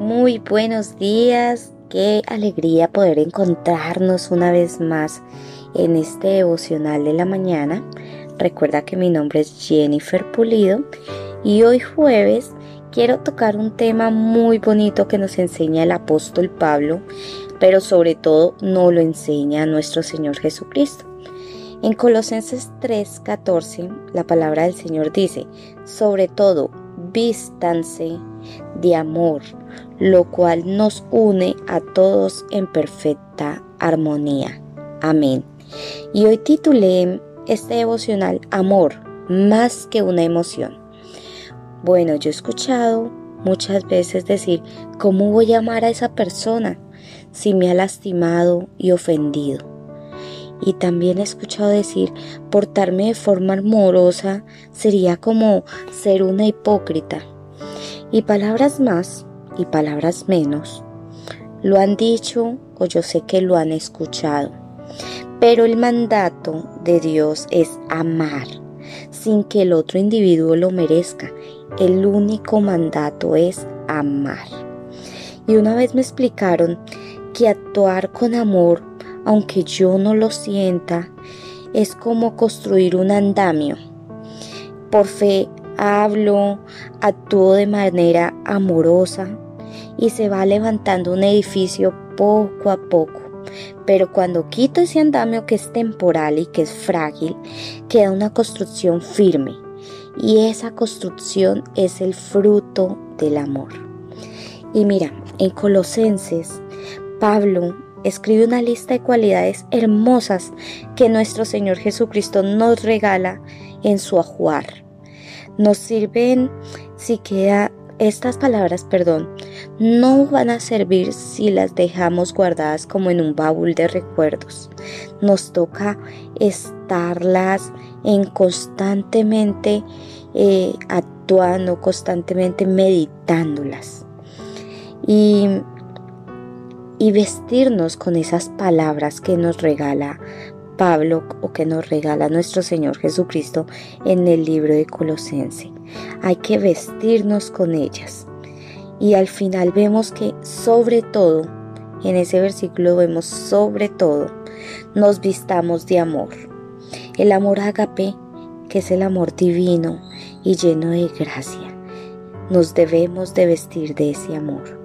Muy buenos días, qué alegría poder encontrarnos una vez más en este devocional de la mañana. Recuerda que mi nombre es Jennifer Pulido y hoy jueves quiero tocar un tema muy bonito que nos enseña el apóstol Pablo, pero sobre todo no lo enseña nuestro Señor Jesucristo. En Colosenses 3:14 la palabra del Señor dice, sobre todo, vístanse de amor, lo cual nos une a todos en perfecta armonía. Amén. Y hoy titulé este devocional Amor, más que una emoción. Bueno, yo he escuchado muchas veces decir, ¿cómo voy a amar a esa persona si me ha lastimado y ofendido? Y también he escuchado decir, portarme de forma amorosa sería como ser una hipócrita. Y palabras más y palabras menos. Lo han dicho o yo sé que lo han escuchado. Pero el mandato de Dios es amar sin que el otro individuo lo merezca. El único mandato es amar. Y una vez me explicaron que actuar con amor, aunque yo no lo sienta, es como construir un andamio. Por fe hablo, actúo de manera amorosa y se va levantando un edificio poco a poco. Pero cuando quito ese andamio que es temporal y que es frágil, queda una construcción firme. Y esa construcción es el fruto del amor. Y mira, en Colosenses, Pablo escribe una lista de cualidades hermosas que nuestro Señor Jesucristo nos regala en su ajuar. Nos sirven si queda estas palabras, perdón, no van a servir si las dejamos guardadas como en un baúl de recuerdos. Nos toca estarlas en constantemente eh, actuando, constantemente meditándolas. Y, y vestirnos con esas palabras que nos regala Pablo o que nos regala nuestro Señor Jesucristo en el libro de Colosense. Hay que vestirnos con ellas. Y al final vemos que sobre todo, en ese versículo vemos sobre todo, nos vistamos de amor. El amor agape, que es el amor divino y lleno de gracia. Nos debemos de vestir de ese amor.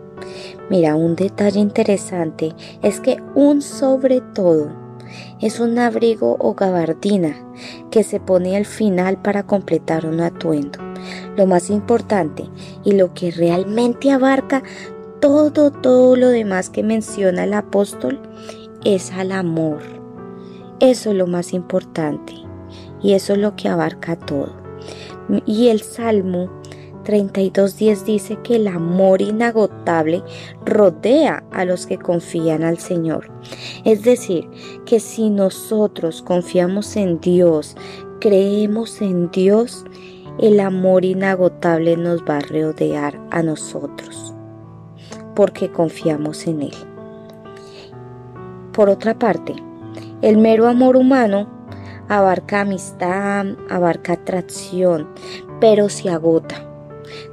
Mira, un detalle interesante es que un sobre todo es un abrigo o gabardina que se pone al final para completar un atuendo. Lo más importante y lo que realmente abarca todo, todo lo demás que menciona el apóstol es al amor. Eso es lo más importante y eso es lo que abarca todo. Y el Salmo 32.10 dice que el amor inagotable rodea a los que confían al Señor. Es decir, que si nosotros confiamos en Dios, creemos en Dios, el amor inagotable nos va a rodear a nosotros, porque confiamos en Él. Por otra parte, el mero amor humano abarca amistad, abarca atracción, pero se agota.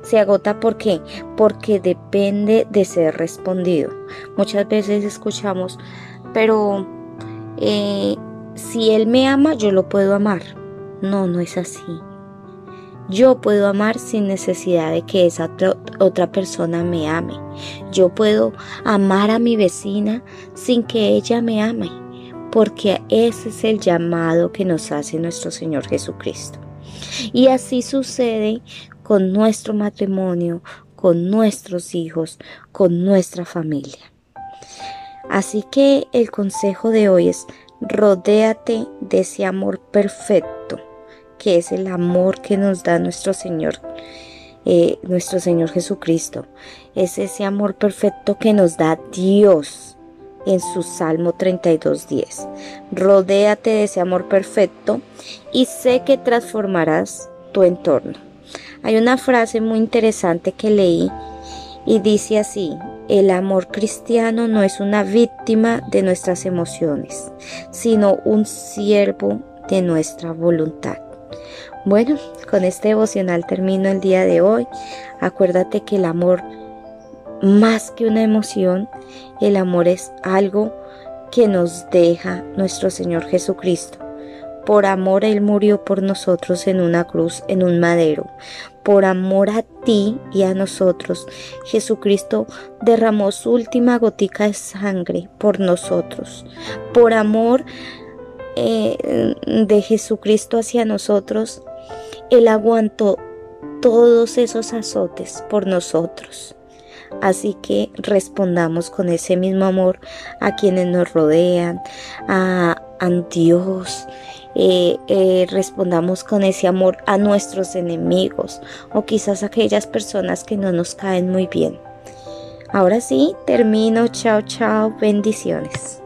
Se agota ¿por qué? Porque depende de ser respondido. Muchas veces escuchamos, pero eh, si Él me ama, yo lo puedo amar. No, no es así. Yo puedo amar sin necesidad de que esa otra persona me ame. Yo puedo amar a mi vecina sin que ella me ame, porque ese es el llamado que nos hace nuestro Señor Jesucristo. Y así sucede con nuestro matrimonio, con nuestros hijos, con nuestra familia. Así que el consejo de hoy es rodéate de ese amor perfecto, que es el amor que nos da nuestro Señor, eh, nuestro Señor Jesucristo. Es ese amor perfecto que nos da Dios en su Salmo 32.10. Rodéate de ese amor perfecto y sé que transformarás tu entorno. Hay una frase muy interesante que leí y dice así, el amor cristiano no es una víctima de nuestras emociones, sino un siervo de nuestra voluntad. Bueno, con este devocional termino el día de hoy. Acuérdate que el amor más que una emoción, el amor es algo que nos deja nuestro Señor Jesucristo. Por amor Él murió por nosotros en una cruz, en un madero. Por amor a ti y a nosotros, Jesucristo derramó su última gotica de sangre por nosotros. Por amor eh, de Jesucristo hacia nosotros, Él aguantó todos esos azotes por nosotros. Así que respondamos con ese mismo amor a quienes nos rodean, a, Dios. Eh, eh, respondamos con ese amor a nuestros enemigos o quizás a aquellas personas que no nos caen muy bien. Ahora sí, termino. Chao, chao. Bendiciones.